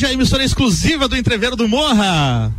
Rádio, a emissora exclusiva do Entreveiro do Morra.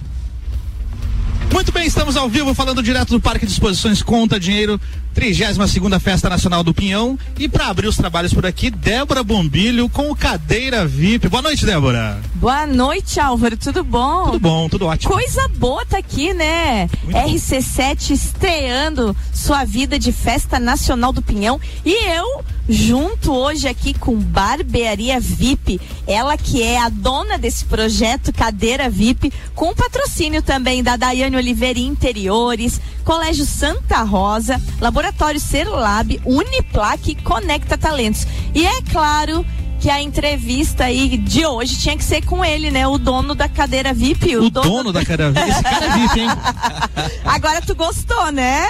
Muito bem, estamos ao vivo falando direto do Parque de Exposições Conta Dinheiro, 32 segunda Festa Nacional do Pinhão. E para abrir os trabalhos por aqui, Débora Bombilho com o Cadeira VIP. Boa noite, Débora. Boa noite, Álvaro. Tudo bom? Tudo bom, tudo ótimo. Coisa boa tá aqui, né? Muito RC7 bom. estreando sua vida de Festa Nacional do Pinhão. E eu, junto hoje aqui com Barbearia VIP, ela que é a dona desse projeto Cadeira VIP, com patrocínio também da Daiane Oliveira Interiores, Colégio Santa Rosa, Laboratório Serlab, Uniplaque Conecta Talentos. E é claro que a entrevista aí de hoje tinha que ser com ele, né? O dono da cadeira VIP. O, o dono, dono, da cadeira VIP. Esse cara é VIP, hein? Agora tu gostou, né?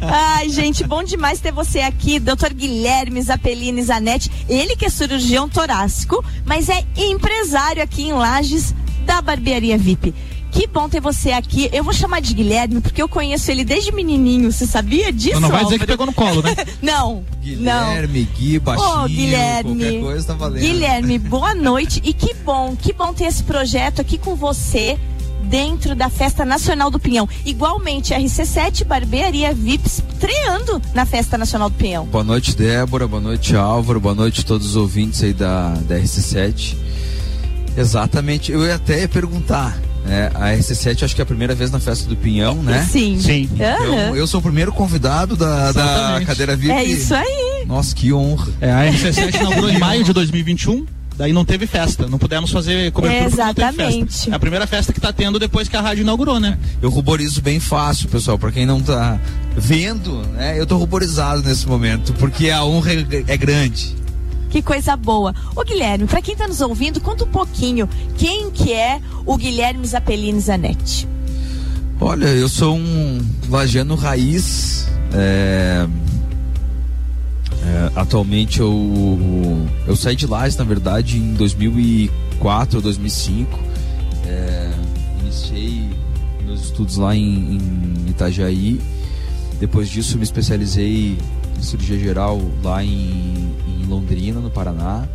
Ai, gente, bom demais ter você aqui, doutor Guilherme Zapelini Zanetti. Ele que é cirurgião torácico, mas é empresário aqui em Lages da Barbearia VIP. Que bom ter você aqui. Eu vou chamar de Guilherme, porque eu conheço ele desde menininho. Você sabia disso? Não, não vai dizer que pegou no colo, né? não. Guilherme, não. Gui, baixinho, oh, Guilherme, qualquer coisa tá valendo. Guilherme, boa noite. E que bom, que bom ter esse projeto aqui com você dentro da Festa Nacional do Pinhão. Igualmente, RC7 Barbearia VIPs estreando na Festa Nacional do Pinhão. Boa noite, Débora. Boa noite, Álvaro. Boa noite a todos os ouvintes aí da, da RC7. Exatamente. Eu ia até perguntar é, a RC7 acho que é a primeira vez na festa do Pinhão, né? Sim. Sim. Então, eu sou o primeiro convidado da, da cadeira VIP. É isso aí. Nossa, que honra. É, a RC7 inaugurou em maio de 2021. Daí não teve festa, não pudemos fazer cobertura Exatamente. É a primeira festa que está tendo depois que a rádio inaugurou, né? Eu ruborizo bem fácil, pessoal, para quem não está vendo, né? Eu tô ruborizado nesse momento, porque a honra é, é grande. Que coisa boa. Ô Guilherme, para quem está nos ouvindo, conta um pouquinho quem que é o Guilherme Zapelini Zanetti. Olha, eu sou um lagiano raiz. É... É, atualmente eu, eu saí de Lages, na verdade, em 2004 ou 2005. É, iniciei meus estudos lá em, em Itajaí. Depois disso, me especializei em cirurgia geral lá em Londrina, no Paraná.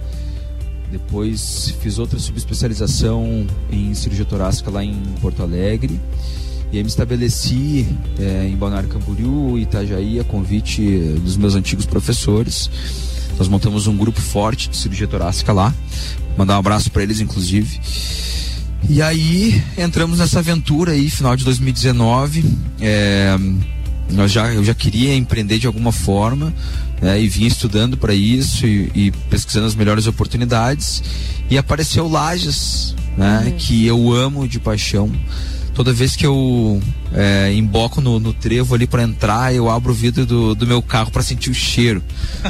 Depois fiz outra subespecialização em cirurgia torácica lá em Porto Alegre. E aí me estabeleci é, em Balneário Camboriú, Itajaí, a convite dos meus antigos professores. Nós montamos um grupo forte de cirurgia torácica lá. Mandar um abraço para eles, inclusive. E aí entramos nessa aventura aí, final de 2019. É, nós já, eu já queria empreender de alguma forma né, e vinha estudando para isso e, e, pesquisando as melhores oportunidades e apareceu Lages, né, uhum. que eu amo de paixão. Toda vez que eu é, emboco no, no, trevo ali para entrar, eu abro o vidro do, do meu carro para sentir o cheiro.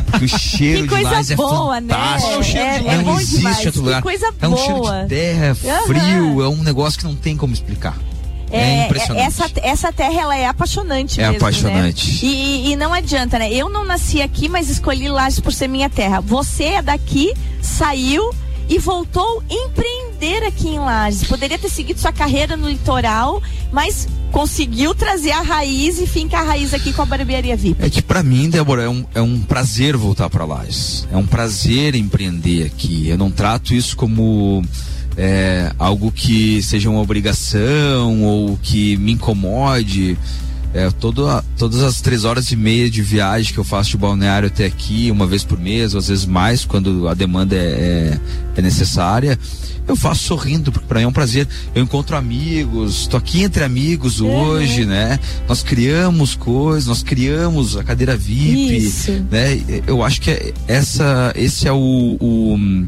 Porque o cheiro de Lages é boa, né? fantástico. Né? O cheiro é, de Lages. não existe outro lugar. Que coisa é um cheiro de terra, frio, uhum. é um negócio que não tem como explicar. É, é, impressionante. Essa, essa terra ela é apaixonante é mesmo, apaixonante. Né? E, e, não adianta, né? Eu não nasci aqui, mas escolhi Lages por ser minha terra. Você é daqui, saiu e voltou empreender aqui em Lages. Poderia ter seguido sua carreira no litoral, mas conseguiu trazer a raiz e finca a raiz aqui com a barbearia VIP. É que para mim, Débora, é um, é um prazer voltar para Lages. É um prazer empreender aqui. Eu não trato isso como é, algo que seja uma obrigação ou que me incomode. É, todo a, todas as três horas e meia de viagem que eu faço de balneário até aqui, uma vez por mês, ou às vezes mais, quando a demanda é, é, é necessária, eu faço sorrindo, porque para mim é um prazer. Eu encontro amigos, estou aqui entre amigos uhum. hoje, né? Nós criamos coisas, nós criamos a cadeira VIP, Isso. né? Eu acho que é essa, esse é o, o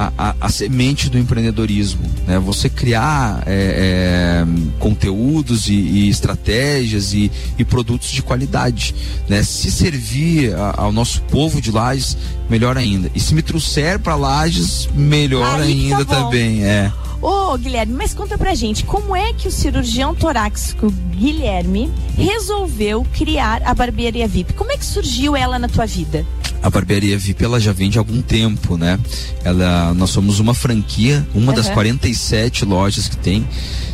a, a, a, semente do empreendedorismo, né? Você criar é, é, conteúdos e, e estratégias e, e, produtos de qualidade, né? Se servir a, ao nosso povo de Lages, melhor ainda. E se me trouxer para Lages, melhor Aí ainda tá também, é. Ô, Guilherme, mas conta pra gente, como é que o cirurgião torácico Guilherme resolveu criar a barbearia VIP? Como é que surgiu ela na tua vida? A barbearia VIP ela já vende há algum tempo, né? Ela, nós somos uma franquia, uma uhum. das 47 lojas que tem.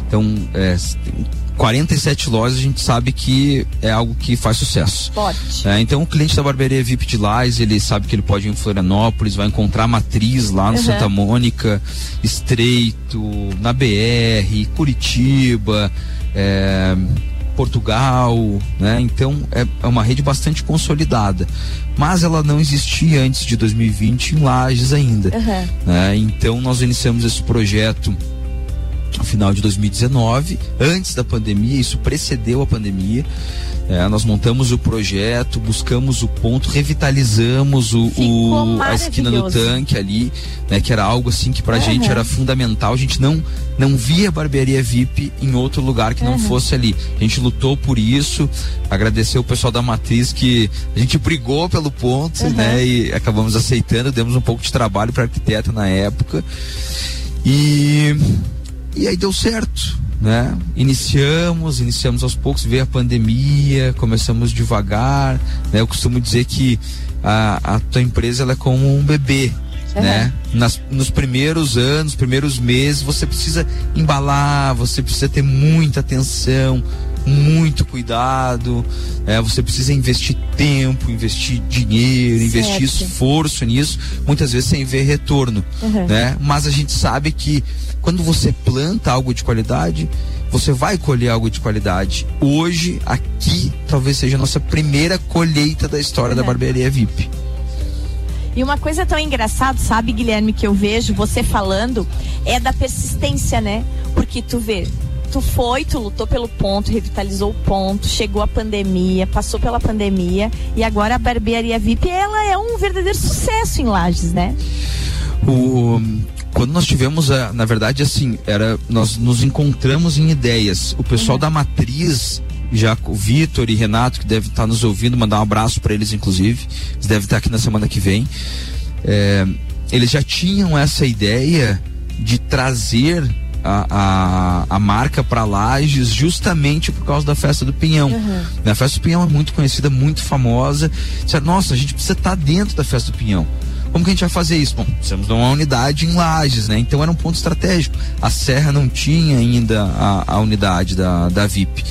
Então, é, tem 47 lojas, a gente sabe que é algo que faz sucesso. Forte. É, então o cliente da barbearia VIP de Lais, ele sabe que ele pode ir em Florianópolis, vai encontrar a matriz lá no Uhum. Santa Mônica, Estreito, na BR, Curitiba, é, Portugal, né? Então é, é uma rede bastante consolidada. Mas ela não existia antes de 2020 em Lages ainda. Aham. né? Então nós iniciamos esse projeto no final de 2019, antes da pandemia, isso precedeu a pandemia. É, nós montamos o projeto, buscamos o ponto, revitalizamos o, o- a esquina do tanque ali, né? Que era algo assim que pra Aham. gente era fundamental. A gente não não via barbearia VIP em outro lugar que não Aham. fosse ali. A gente lutou por isso, agradeceu o pessoal da Matriz que a gente brigou pelo ponto, Aham. né? E acabamos aceitando, demos um pouco de trabalho para arquiteta na época. E e aí deu certo, né? Iniciamos, iniciamos aos poucos, veio a pandemia, começamos devagar, né? Eu costumo dizer que a, a tua empresa ela é como um bebê, Uhum. né? Nas, nos primeiros anos, primeiros meses, você precisa embalar, você precisa ter muita atenção, muito cuidado, né? Você precisa investir tempo, investir dinheiro, investir Certo. esforço nisso, muitas vezes sem ver retorno, Uhum. né? Mas a gente sabe que quando você planta algo de qualidade, você vai colher algo de qualidade. Hoje, aqui, talvez seja a nossa primeira colheita da história da Uhum. barbearia VIP. E uma coisa tão engraçada, sabe, Guilherme, que eu vejo você falando, é da persistência, né? Porque tu vê, tu foi, tu lutou pelo ponto, revitalizou o ponto, chegou a pandemia, passou pela pandemia e agora a barbearia VIP, ela é um verdadeiro sucesso em Lages, né? O, quando nós tivemos, a, na verdade, assim, era, nós nos encontramos em ideias. O pessoal da Matriz, já o Vitor e Renato, que deve estar nos ouvindo, mandar um abraço para eles, inclusive. Eles devem estar aqui na semana que vem. É, eles já tinham essa ideia de trazer a, a, a marca para Lages justamente por causa da festa do Pinhão. A festa do Pinhão é muito conhecida, muito famosa. Nossa, a gente precisa estar dentro da festa do Pinhão. Como que a gente vai fazer isso? Bom, precisamos de uma unidade em Lages, né? Então era um ponto estratégico. A Serra não tinha ainda a, a unidade da, da VIP.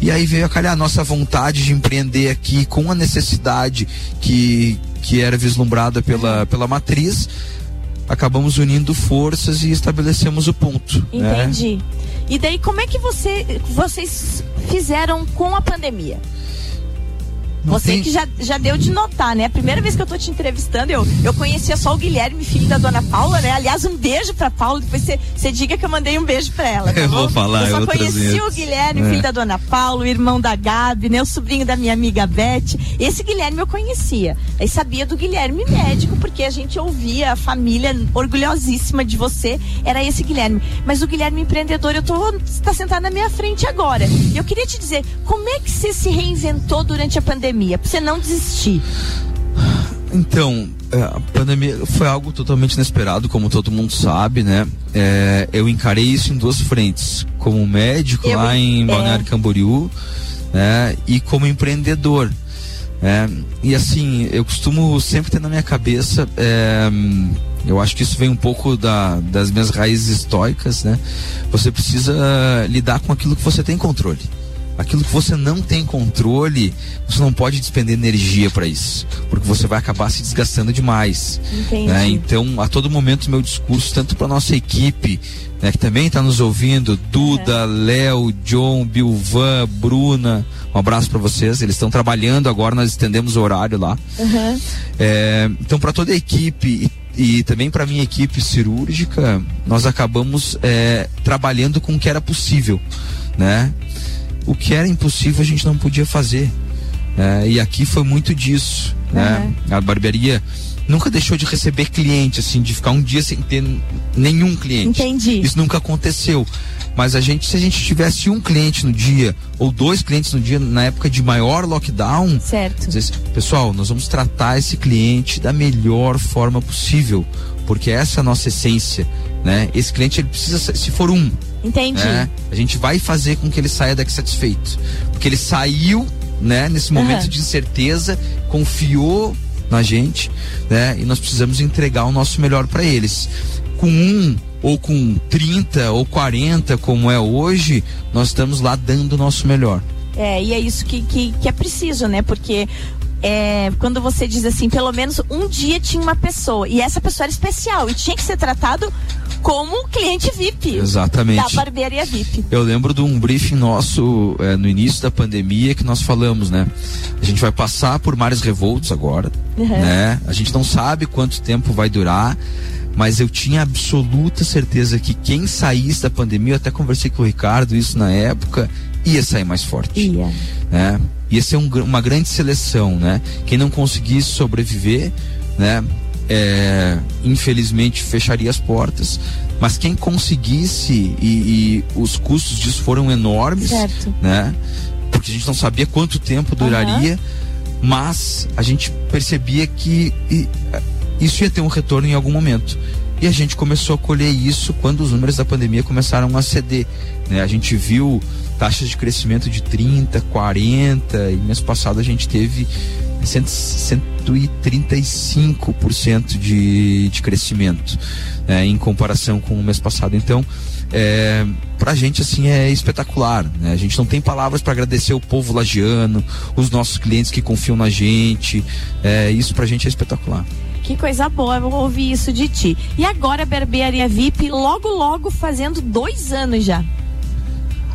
E aí veio a calhar a nossa vontade de empreender aqui com a necessidade que, que era vislumbrada pela, pela matriz. Acabamos unindo forças e estabelecemos o ponto. né? Entendi. E daí, como é que você, vocês fizeram com a pandemia? Não Você tem- que já, já deu de notar, né? A primeira vez que eu tô te entrevistando, eu, eu conhecia só o Guilherme, filho da dona Paula, né? Aliás, um beijo pra Paula. Depois você- diga que eu mandei um beijo pra ela. tá Eu vou bom? falar, Eu só vou conheci trazer. o Guilherme, É. filho da dona Paula, o irmão da Gabi, né? O sobrinho da minha amiga Beth. Esse Guilherme eu conhecia. Aí sabia do Guilherme médico, porque a gente ouvia a família orgulhosíssima de você. Era esse Guilherme. Mas o Guilherme empreendedor, eu tô está sentado na minha frente agora. E eu queria te dizer, como é que você se reinventou durante a pandemia? Pra você não desistir. Então, é, a pandemia foi algo totalmente inesperado, como todo mundo sabe, né? É, eu encarei isso em duas frentes, como médico Eu- lá em é. Balneário Camboriú, né? E como empreendedor. né? E assim, eu costumo sempre ter na minha cabeça, é, eu acho que isso vem um pouco da- das minhas raízes estoicas, né? Você precisa lidar com aquilo que você tem controle. Aquilo que você não tem controle, você não pode despender energia para isso, porque você vai acabar se desgastando demais. Né? Então, a todo momento, meu discurso, tanto para nossa equipe, né, que também está nos ouvindo, Duda, Léo, John, Bilvan, Bruna, um abraço para vocês. Eles estão trabalhando agora, nós estendemos o horário lá. Uhum. É, então, para toda a equipe e, e também para minha equipe cirúrgica, nós acabamos é, trabalhando com o que era possível, né? O que era impossível a gente não podia fazer. né? e aqui foi muito disso, né? A barbearia nunca deixou de receber cliente, assim, de ficar um dia sem ter nenhum cliente. Entendi. Isso nunca aconteceu. Mas a gente, se a gente tivesse um cliente no dia ou dois clientes no dia na época de maior lockdown, Certo. Dizer assim, pessoal, nós vamos tratar esse cliente da melhor forma possível, porque essa é a nossa essência, né? Esse cliente ele precisa, sa- se for um, Entendi. né? A gente vai fazer com que ele saia daqui satisfeito, porque ele saiu, né? Nesse momento Aham. de incerteza, confiou na gente, né? E nós precisamos entregar o nosso melhor para eles. Com um ou com 30 ou 40, como é hoje, nós estamos lá dando o nosso melhor. É, e é isso que, que, que é preciso, né? Porque é, quando você diz assim, pelo menos um dia tinha uma pessoa, e essa pessoa era especial, e tinha que ser tratado como cliente VIP. Exatamente. Da barbearia VIP. Eu lembro de um briefing nosso é, no início da pandemia que nós falamos, né? A gente vai passar por mares revoltos agora, uhum. né? A gente não sabe quanto tempo vai durar, mas eu tinha absoluta certeza que quem saísse da pandemia, eu até conversei com o Ricardo isso na época, ia sair mais forte. Ia. Né? Ia ser um, uma grande seleção, né? Quem não conseguisse sobreviver, né? É, infelizmente fecharia as portas, mas quem conseguisse e, e, os custos disso foram enormes, certo. né? Porque a gente não sabia quanto tempo duraria, uhum. mas a gente percebia que e, isso ia ter um retorno em algum momento. E a gente começou a colher isso quando os números da pandemia começaram a ceder. Né? A gente viu taxas de crescimento de 30, 40, e mês passado a gente teve 135% de, de crescimento né? em comparação com o mês passado. Então, é, pra gente assim é espetacular. Né? A gente não tem palavras para agradecer o povo lagiano, os nossos clientes que confiam na gente. É, isso pra gente é espetacular. Que coisa boa, eu ouvir isso de ti. E agora a Barbearia VIP, logo, logo fazendo dois anos já.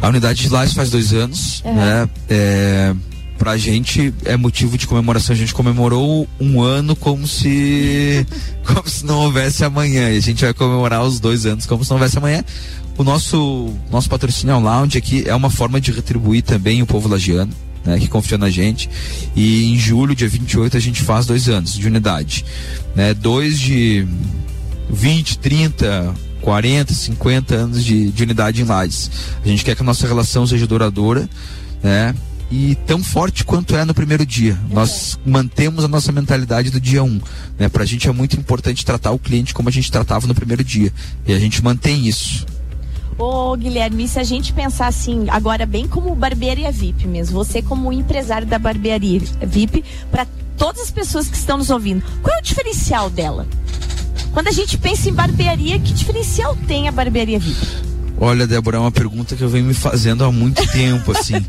A unidade de Lages faz dois anos, uhum. né? É, pra gente é motivo de comemoração. A gente comemorou um ano como se como se não houvesse amanhã. E a gente vai comemorar os dois anos como se não houvesse amanhã. O nosso nosso patrocínio é Lounge aqui é uma forma de retribuir também o povo lagiano né, que confiou na gente. E em julho, dia 28, a gente faz dois anos de unidade. Né, dois de 20, 30, 40, 50 anos de, de unidade em Lages. A gente quer que a nossa relação seja duradoura, né? E tão forte quanto é no primeiro dia. É. Nós mantemos a nossa mentalidade do dia 1. Um, né? Para a gente é muito importante tratar o cliente como a gente tratava no primeiro dia. E a gente mantém isso. Ô, Guilherme, se a gente pensar assim, agora bem como barbearia VIP mesmo, você como empresário da barbearia VIP, para todas as pessoas que estão nos ouvindo, qual é o diferencial dela? Quando a gente pensa em barbearia, que diferencial tem a barbearia VIP? Olha, Débora, é uma pergunta que eu venho me fazendo há muito tempo, assim.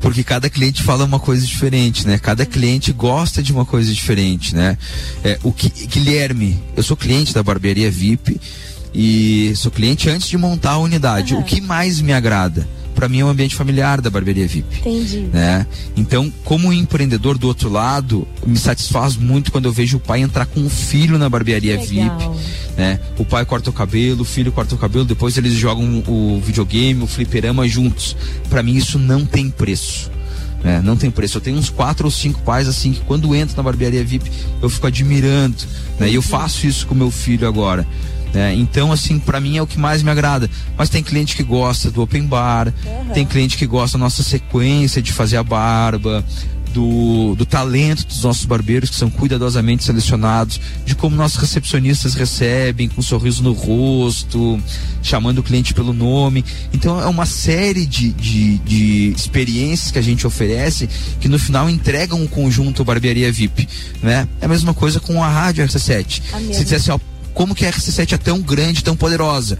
Porque cada cliente fala uma coisa diferente, né? Cada cliente gosta de uma coisa diferente, né? É, o que, Guilherme, eu sou cliente da barbearia VIP e sou cliente antes de montar a unidade. Uhum. O que mais me agrada? Para mim é o um ambiente familiar da barbearia VIP. Entendi. Né? Então, como empreendedor do outro lado, me satisfaz muito quando eu vejo o pai entrar com o filho na barbearia Legal. VIP. Né? O pai corta o cabelo, o filho corta o cabelo, depois eles jogam o videogame, o fliperama juntos. Para mim isso não tem preço. Né? Não tem preço. Eu tenho uns quatro ou cinco pais assim que quando entro na barbearia VIP eu fico admirando. Né? E eu faço isso com meu filho agora. Né? Então, assim, para mim é o que mais me agrada. Mas tem cliente que gosta do open bar, uhum. tem cliente que gosta da nossa sequência de fazer a barba, do, do, talento dos nossos barbeiros, que são cuidadosamente selecionados, de como nossos recepcionistas recebem, com um sorriso no rosto, chamando o cliente pelo nome. Então é uma série de, de, de experiências que a gente oferece que no final entregam um conjunto barbearia VIP. Né? É a mesma coisa com a rádio RC7. Se dissesse, ó, como que a RC7 é tão grande, tão poderosa?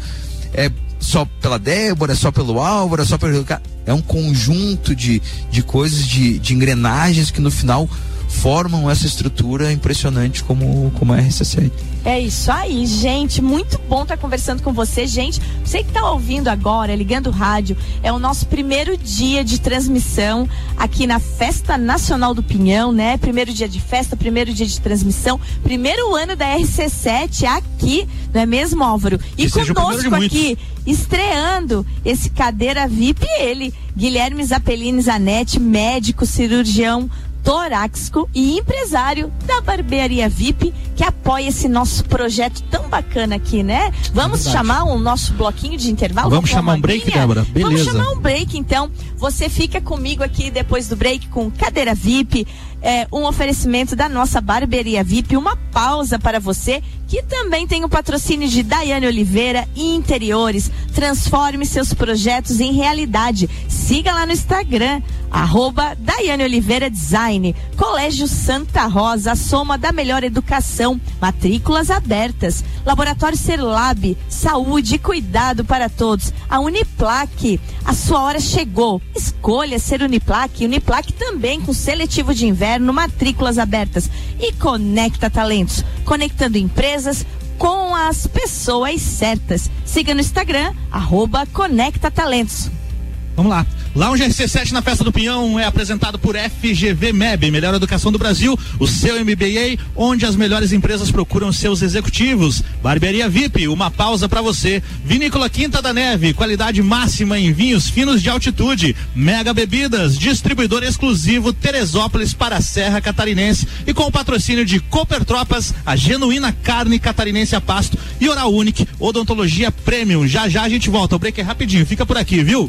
É só pela Débora, é só pelo Álvaro, é só pelo. É um conjunto de, de coisas, de, de engrenagens que no final formam essa estrutura impressionante como, como a RC7. É isso aí, gente. Muito bom estar conversando com você, gente. Você que está ouvindo agora, ligando o rádio, é o nosso primeiro dia de transmissão aqui na Festa Nacional do Pinhão, né? Primeiro dia de festa, primeiro dia de transmissão, primeiro ano da RC7 aqui, não é mesmo, Álvaro? E que conosco aqui, estreando esse cadeira VIP, ele, Guilherme Zapelini Zanetti, médico, cirurgião torácico e empresário da Barbearia VIP, que apoia esse nosso projeto tão bacana aqui, né? Vamos é chamar o nosso bloquinho de intervalo? Vamos chamar um break, Débora? Beleza. Vamos chamar um break, então. Você fica comigo aqui depois do break com cadeira VIP, é, um oferecimento da nossa Barbearia VIP, uma pausa para você que também tem o patrocínio de Daiane Oliveira e Interiores. Transforme seus projetos em realidade. Siga lá no Instagram, arroba Daiane Oliveira Design. Colégio Santa Rosa, a soma da melhor educação. Matrículas abertas. Laboratório Serlab, saúde e cuidado para todos. A Uniplaque, a sua hora chegou. Escolha ser Uniplaque. Uniplaque também com seletivo de inverno, matrículas abertas. E Conecta Talentos, conectando empresas com as pessoas certas. Siga no Instagram, arroba Conecta Talentos. Vamos lá. Lounge RC7 na Festa do Pinhão é apresentado por FGV MEB, Melhor Educação do Brasil, o seu MBA, onde as melhores empresas procuram seus executivos. Barbearia VIP, uma pausa para você. Vinícola Quinta da Neve, qualidade máxima em vinhos finos de altitude. Mega Bebidas, distribuidor exclusivo Teresópolis para a Serra Catarinense e com o patrocínio de Cooper Tropas, a genuína carne catarinense a pasto e Oral Unique, odontologia premium. Já já a gente volta. O break é rapidinho, fica por aqui, viu?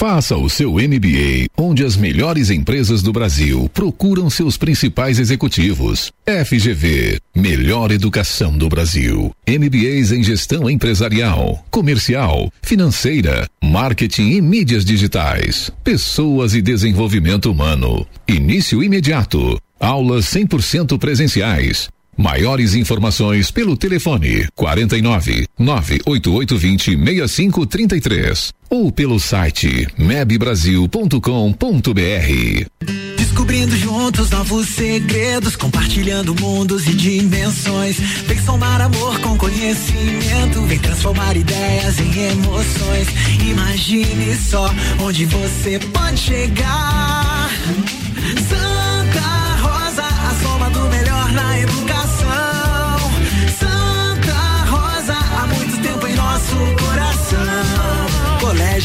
Faça o seu MBA, onde as melhores empresas do Brasil procuram seus principais executivos. FGV, melhor educação do Brasil. MBAs em gestão empresarial, comercial, financeira, marketing e mídias digitais, pessoas e desenvolvimento humano. Início imediato. Aulas 100% presenciais. Maiores informações pelo telefone 49 98820 6533 ou pelo site mebbrasil.com.br. Descobrindo juntos novos segredos, compartilhando mundos e dimensões. Vem somar amor com conhecimento, vem transformar ideias em emoções. Imagine só onde você pode chegar. Santa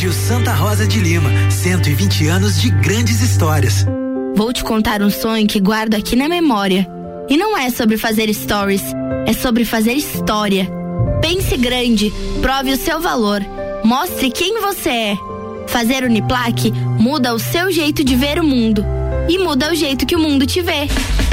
Colégio Santa Rosa de Lima, 120 anos de grandes histórias. Vou te contar um sonho que guardo aqui na memória. E não é sobre fazer stories, é sobre fazer história. Pense grande, prove o seu valor, mostre quem você é. Fazer Uniplaque muda o seu jeito de ver o mundo e muda o jeito que o mundo te vê.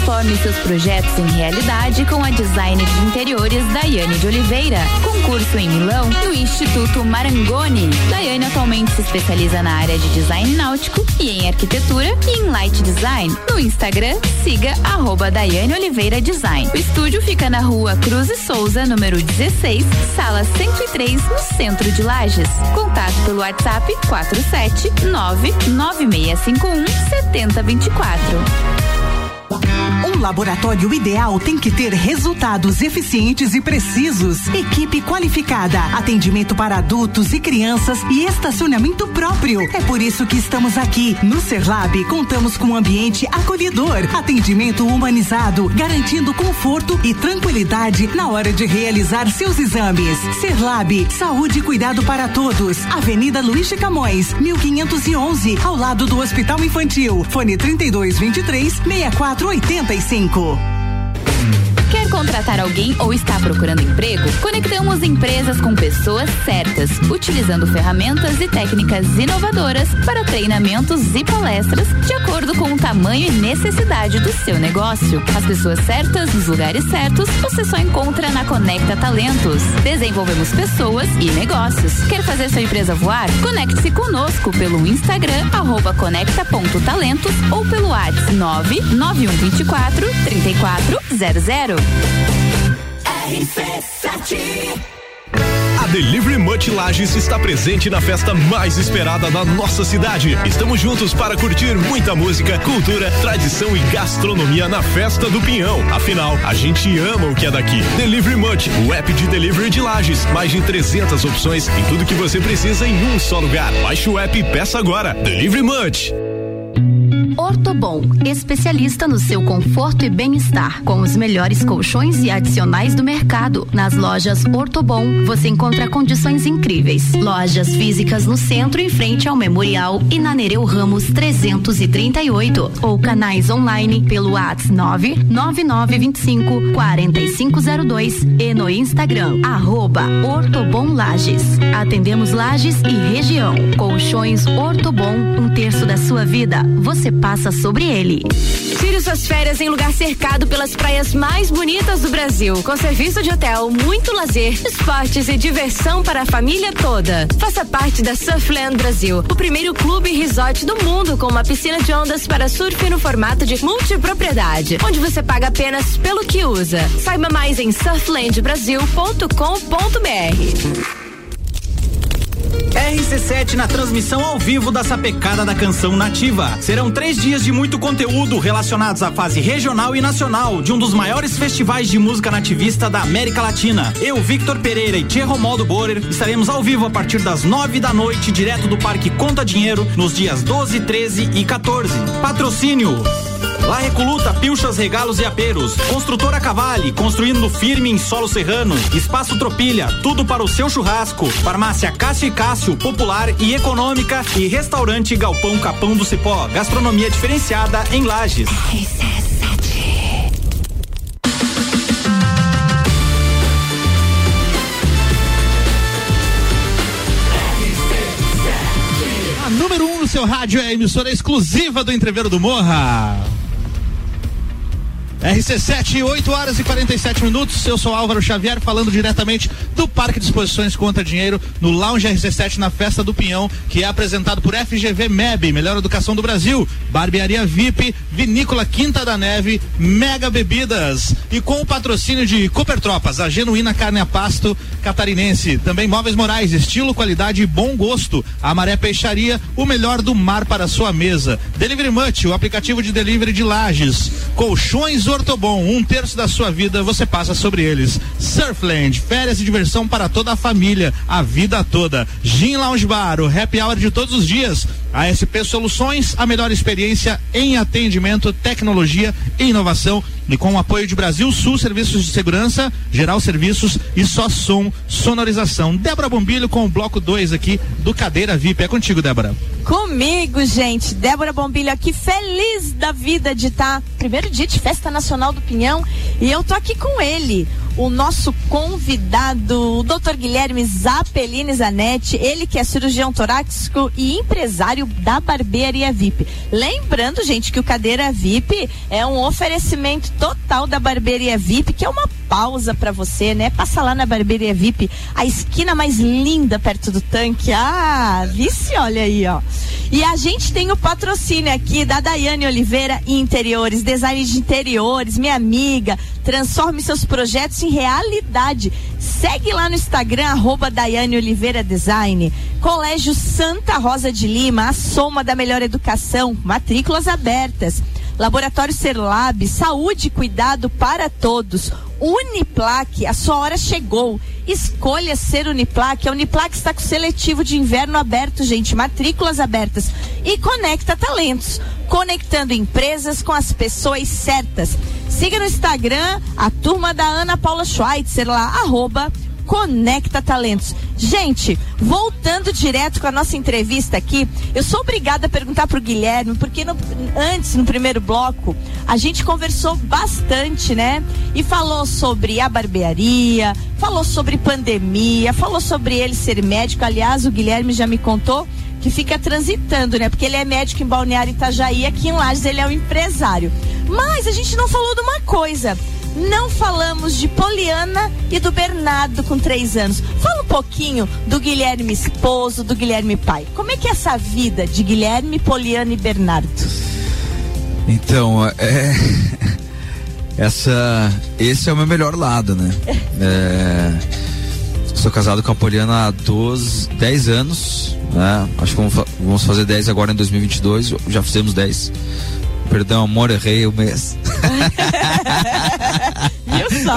Transforme seus projetos em realidade com a designer de interiores Daiane de Oliveira. Concurso em Milão no Instituto Marangoni. Daiane atualmente se especializa na área de design náutico e em arquitetura e em light design. No Instagram, siga arroba Daiane Oliveira Design. O estúdio fica na rua Cruz e Souza, número 16, sala 103, no centro de Lages. Contato pelo WhatsApp 47 99651 7024. Laboratório ideal tem que ter resultados eficientes e precisos, equipe qualificada, atendimento para adultos e crianças e estacionamento próprio. É por isso que estamos aqui. No Serlab, contamos com um ambiente acolhedor, atendimento humanizado, garantindo conforto e tranquilidade na hora de realizar seus exames. Serlab, saúde e cuidado para todos. Avenida Luiz de Camões, 1511, ao lado do Hospital Infantil. Fone 3223 6485 cinco contratar alguém ou está procurando emprego? Conectamos empresas com pessoas certas, utilizando ferramentas e técnicas inovadoras para treinamentos e palestras de acordo com o tamanho e necessidade do seu negócio. As pessoas certas nos lugares certos você só encontra na Conecta Talentos. Desenvolvemos pessoas e negócios. Quer fazer sua empresa voar? Conecte-se conosco pelo Instagram arroba conecta.talentos ou pelo WhatsApp 99124 3400. A Delivery Much Lages está presente na festa mais esperada da nossa cidade. Estamos juntos para curtir muita música, cultura, tradição e gastronomia na festa do Pinhão. Afinal, a gente ama o que é daqui. Delivery Much, o app de delivery de Lages. Mais de 300 opções e tudo que você precisa em um só lugar. Baixe o app e peça agora. Delivery Much. Ortobon, especialista no seu conforto e bem-estar, com os melhores colchões e adicionais do mercado. Nas lojas Ortobon, você encontra condições incríveis. Lojas físicas no centro, em frente ao Memorial e na Nereu Ramos 338. Ou canais online pelo WhatsApp 99925 4502 e no Instagram, arroba Lages. Atendemos Lages e região. Colchões Ortobon, um terço da sua vida. Você passa sobre ele. Tire suas férias em lugar cercado pelas praias mais bonitas do Brasil, com serviço de hotel, muito lazer, esportes e diversão para a família toda. Faça parte da Surfland Brasil, o primeiro clube resort do mundo com uma piscina de ondas para surf no formato de multipropriedade, onde você paga apenas pelo que usa. Saiba mais em surflandbrasil.com.br. RC7 na transmissão ao vivo da Sapecada da Canção Nativa. Serão três dias de muito conteúdo relacionados à fase regional e nacional de um dos maiores festivais de música nativista da América Latina. Eu, Victor Pereira e Tia Romaldo Borer estaremos ao vivo a partir das nove da noite, direto do Parque Conta Dinheiro, nos dias 12, 13 e 14. Patrocínio. La Recoluta, Pilchas, Regalos e Aperos. Construtora Cavale, construindo firme em solo serrano. Espaço Tropilha, tudo para o seu churrasco. Farmácia Cássio e Cássio, popular e econômica. E restaurante Galpão Capão do Cipó, gastronomia diferenciada em Lages. A número 1 um no seu rádio é a emissora exclusiva do Entreveiro do Morra. RC7, 8 horas e 47 minutos. Eu sou Álvaro Xavier, falando diretamente do Parque de Exposições Conta Dinheiro, no Lounge RC7, na Festa do Pinhão, que é apresentado por FGV MEB, Melhor Educação do Brasil, Barbearia VIP, Vinícola Quinta da Neve, Mega Bebidas e com o patrocínio de Cooper Tropas, a genuína carne a pasto catarinense. Também Móveis Morais, estilo, qualidade e bom gosto. A Maré Peixaria, o melhor do mar para sua mesa. Delivery Much, o aplicativo de delivery de lajes. Colchões Ortobon, um terço da sua vida você passa sobre eles. Surfland, férias e diversão para toda a família, a vida toda. Gin Lounge Bar, o happy hour de todos os dias. ASP Soluções, a melhor experiência em atendimento, tecnologia e inovação. E com o apoio de Brasil Sul Serviços de Segurança, Geral Serviços e Só Som Sonorização. Débora Bombilho com o bloco 2 aqui do Cadeira VIP. É contigo, Débora. Comigo, gente. Débora Bombilho aqui, feliz da vida de estar. Tá, primeiro dia de Festa Nacional do Pinhão. E eu tô aqui com ele, o nosso convidado, o Dr. Guilherme Zapelini Zanetti, ele que é cirurgião torácico e empresário da Barbearia VIP. Lembrando, gente, que o Cadeira VIP é um oferecimento total da Barbearia VIP, que é uma pausa para você, né? Passa lá na Barbearia VIP, a esquina mais linda perto do tanque. Ah, vice, olha aí, ó. E a gente tem o patrocínio aqui da Daiane Oliveira Interiores, design de interiores, minha amiga. Transforme seus projetos em realidade. Segue lá no Instagram, arroba Daiane Oliveira Design. Colégio Santa Rosa de Lima, a soma da melhor educação, matrículas abertas. Laboratório Serlab, saúde e cuidado para todos. Uniplaque, a sua hora chegou. Escolha ser Uniplaque. A Uniplaque está com seletivo de inverno aberto, gente, matrículas abertas. E conecta talentos, conectando empresas com as pessoas certas. Siga no Instagram a turma da Ana Paula Schweitzer lá, arroba Conecta Talentos. Gente, voltando direto com a nossa entrevista aqui, eu sou obrigada a perguntar pro Guilherme, porque no- antes, no primeiro bloco, a gente conversou bastante, né? E falou sobre a barbearia, falou sobre pandemia, falou sobre ele ser médico. Aliás, o Guilherme já me contou que fica transitando, né? Porque ele é médico em Balneário Itajaí, aqui em Lages ele é um empresário. Mas a gente não falou de uma coisa. Não falamos de Poliana e do Bernardo com três anos. Fala um pouquinho do Guilherme esposo, do Guilherme pai. Como é que é essa vida de Guilherme, Poliana e Bernardo? Então, é. Essa. Esse é o meu melhor lado, né? É, sou casado com a Poliana há 12, 10 anos, né? Acho que vamos, vamos fazer 10 agora em 2022. Já fizemos 10. Perdão, amor, errei o mês. Viu só?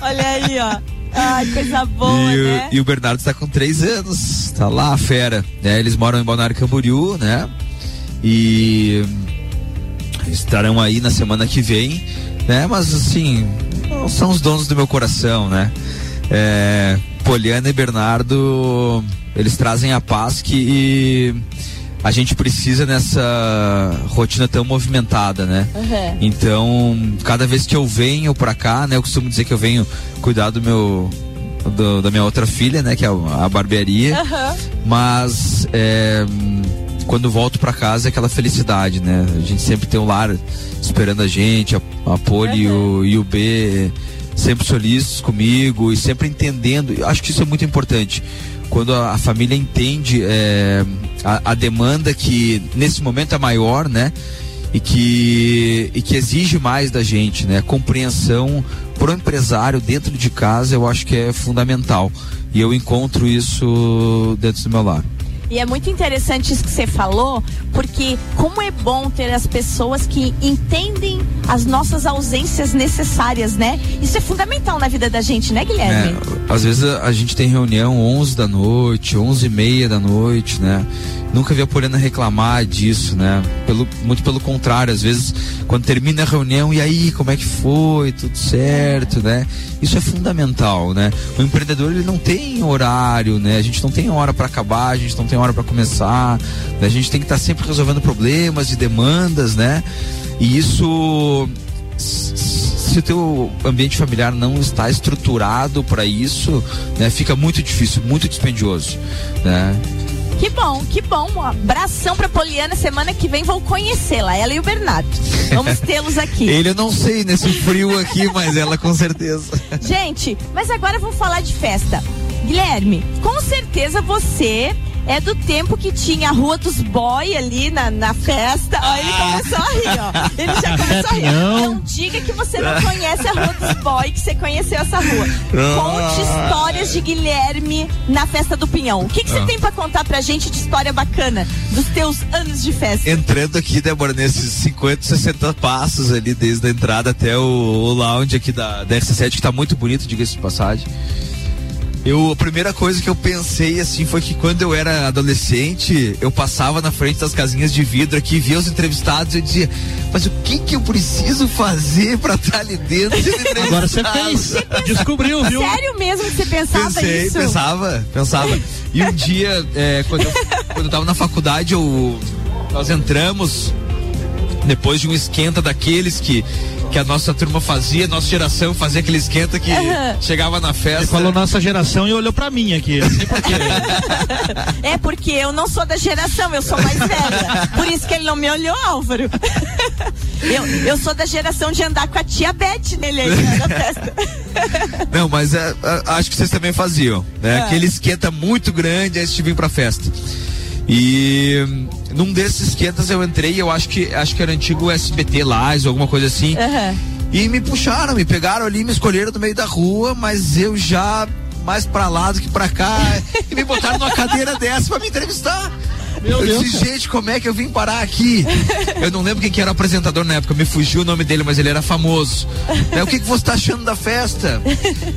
Olha aí, ó. Ai, coisa boa, e, o- né? e o Bernardo está com três anos, tá lá, fera. né? Eles moram em Balneário Camboriú, né? E estarão aí na semana que vem, né? Mas assim, são os donos do meu coração, né? É, Poliana e Bernardo, eles trazem a paz que a gente precisa nessa rotina tão movimentada, né? Uhum. Então, cada vez que eu venho pra cá, né, eu costumo dizer que eu venho cuidar do meu do- da minha outra filha, né, que é a a barbearia. Aham. Mas é, quando volto pra casa é aquela felicidade, né? A gente sempre tem um lar esperando a gente, a, a Poli e, o, e o B sempre solícitos comigo e sempre entendendo. Eu acho que isso é muito importante. Quando a, a família entende é, a, a demanda que nesse momento é maior, né? E que, e que exige mais da gente, né? Compreensão pro empresário dentro de casa eu acho que é fundamental. E eu encontro isso dentro do meu lar. E é muito interessante isso que você falou, porque como é bom ter as pessoas que entendem as nossas ausências necessárias, né? Isso é fundamental na vida da gente, né, Guilherme? É, às vezes a, a gente tem reunião 11 da noite, 11 e meia da noite, né? Nunca vi a Poliana reclamar disso, né? Pelo, muito pelo contrário, às vezes quando termina a reunião, e aí, como é que foi? Tudo certo, né? Isso é fundamental, né? O empreendedor ele não tem horário, né? A gente não tem hora para acabar, a gente não tem hora para começar, né? a gente tem que estar sempre resolvendo problemas e demandas, né? E isso se o teu ambiente familiar não está estruturado para isso, né, fica muito difícil, muito dispendioso, né? Que bom, que bom. Um abração pra Poliana. Semana que vem vou conhecê-la, ela e o Bernardo. Vamos tê-los aqui. Ele eu não sei nesse frio aqui, mas ela com certeza. Gente, mas agora vamos falar de festa. Guilherme, com certeza você é do tempo que tinha a Rua dos Boy ali na, na festa. Ó, ele começou a rir, ó. Ele já começou a rir. Não diga que você não conhece a Rua dos Boy, que você conheceu essa rua. Conte histórias de Guilherme na festa do Pinhão. O que, que você Ah. tem pra contar pra gente de história bacana dos teus anos de festa? Entrando aqui, Débora, nesses 50, 60 passos ali, desde a entrada até o, o lounge aqui da, da RC7, que tá muito bonito, diga-se de passagem. Eu, a primeira coisa que eu pensei assim foi que quando eu era adolescente, eu passava na frente das casinhas de vidro aqui, via os entrevistados e eu dizia, mas o que que eu preciso fazer pra estar ali dentro? sendo Agora você entrevistado?" fez. Descobriu, viu? Sério mesmo que você pensava Pensei, isso? pensava, pensava. E um dia, é, quando, eu, quando eu tava na faculdade, eu, nós entramos depois de um esquenta daqueles que, que a nossa turma fazia, nossa geração fazia aquele esquenta que Aham. chegava na festa. Ele falou nossa geração e olhou pra mim aqui. Não sei. É porque eu não sou da geração, eu sou mais velha. Por isso que ele não me olhou, Álvaro. Eu, eu sou da geração de andar com a tia Beth nele aí né, na festa. Não, mas é, é, acho que vocês também faziam, né? É. Aquele esquenta muito grande antes de vir pra festa. E num desses esquentas eu entrei, eu acho que acho que era antigo SBT Lages, alguma coisa assim. E me puxaram, me pegaram ali, me escolheram no meio da rua, mas eu já mais pra lá do que pra cá, e me botaram numa cadeira dessa pra me entrevistar. Meu eu Deus. disse, gente, como é que eu vim parar aqui? Eu não lembro quem que era o apresentador na época, me fugiu o nome dele, mas ele era famoso. Né, o que, que você tá achando da festa?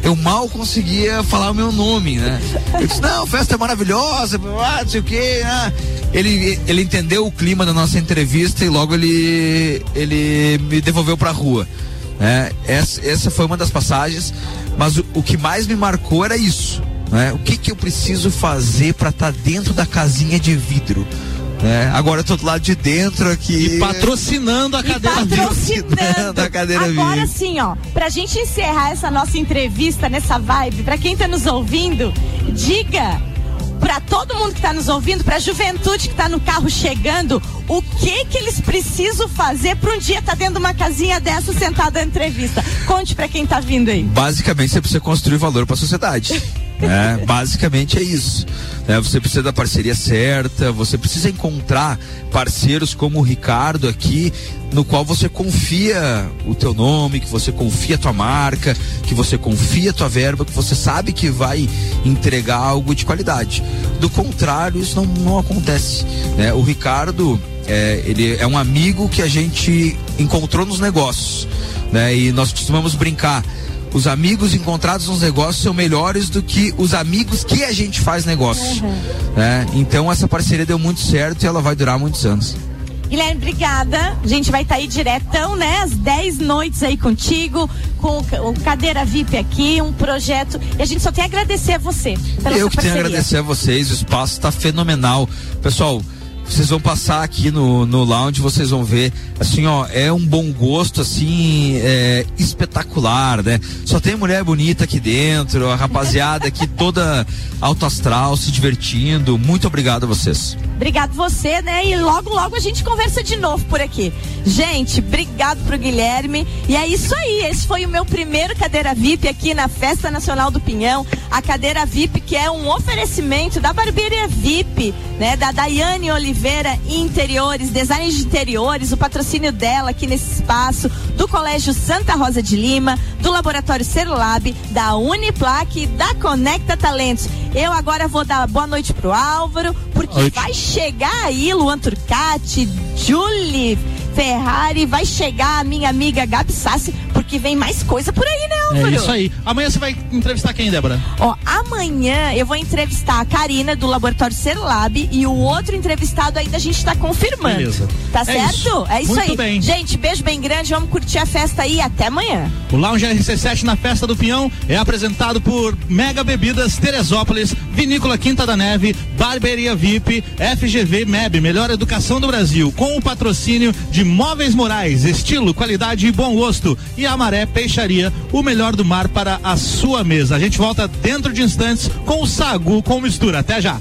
Eu mal conseguia falar o meu nome, né? Eu disse, não, a festa é maravilhosa, ah, não sei o quê. ah. Ele, ele entendeu o clima da nossa entrevista e logo ele, ele me devolveu pra rua. Né? Essa, essa foi uma das passagens, mas o, o que mais me marcou era isso. Né? O que, que eu preciso fazer para estar tá dentro da casinha de vidro? É, agora eu tô do lado de dentro aqui. E patrocinando a cadeira patrocinando. a cadeira Agora sim, ó, pra gente encerrar essa nossa entrevista nessa vibe, pra quem tá nos ouvindo, diga para todo mundo que está nos ouvindo, para a juventude que está no carro chegando, o que que eles precisam fazer para um dia estar tá dentro de uma casinha dessa sentada na entrevista? Conte para quem está vindo aí. Basicamente, você precisa construir valor para a sociedade. É, basicamente é isso. É, você precisa da parceria certa, você precisa encontrar parceiros como o Ricardo aqui, no qual você confia o teu nome, que você confia a tua marca, que você confia a tua verba, que você sabe que vai entregar algo de qualidade. Do contrário, isso não, não acontece. Né? O Ricardo, é, ele é um amigo que a gente encontrou nos negócios. Né? E nós costumamos brincar os amigos encontrados nos negócios são melhores do que os amigos que a gente faz negócio. Uhum. Né? Então essa parceria deu muito certo e ela vai durar muitos anos. Guilherme, obrigada. A gente vai estar tá aí diretão, né? Às 10 noites aí contigo, com o Cadeira VIP aqui, um projeto. E a gente só tem a agradecer a você. Pela Eu que tenho a agradecer a vocês, o espaço está fenomenal. Pessoal, vocês vão passar aqui no, no lounge, vocês vão ver, assim, ó, é um bom gosto, assim, é, espetacular, né? Só tem mulher bonita aqui dentro, a rapaziada aqui toda alto astral, se divertindo. Muito obrigado a vocês. Obrigado você, né? E logo, logo a gente conversa de novo por aqui. Gente, obrigado pro Guilherme. E é isso aí. Esse foi o meu primeiro cadeira VIP aqui na Festa Nacional do Pinhão. A cadeira VIP que é um oferecimento da Barbearia VIP, né? Da Daiane Oliveira Interiores, design de interiores, o patrocínio dela aqui nesse espaço, do Colégio Santa Rosa de Lima, do Laboratório Cerulab, da Uniplaque, da Conecta Talentos. Eu agora vou dar boa noite pro Álvaro, porque vai chegar aí Luan Turcati, Julie Ferrari, vai chegar a minha amiga Gabi Sassi, porque vem mais coisa por aí, né, Álvaro? É isso aí. Amanhã você vai entrevistar quem, Débora? Ó, amanhã eu vou entrevistar a Karina do Laboratório Cerlab e o outro entrevistado ainda a gente tá confirmando. Beleza. Tá é certo? Isso. É isso Muito aí. Bem. Gente, beijo bem grande, vamos curtir a festa aí até amanhã. O Lounge RC7 na Festa do Pinhão é apresentado por Mega Bebidas Teresópolis, Vinícola Quinta da Neve, Barbearia VIP, FGV MEB, Melhor Educação do Brasil, com o patrocínio de Móveis Morais, estilo, qualidade e bom gosto. E Amaré Peixaria, o melhor do mar para a sua mesa. A gente volta dentro de instantes com o Sagu com mistura. Até já!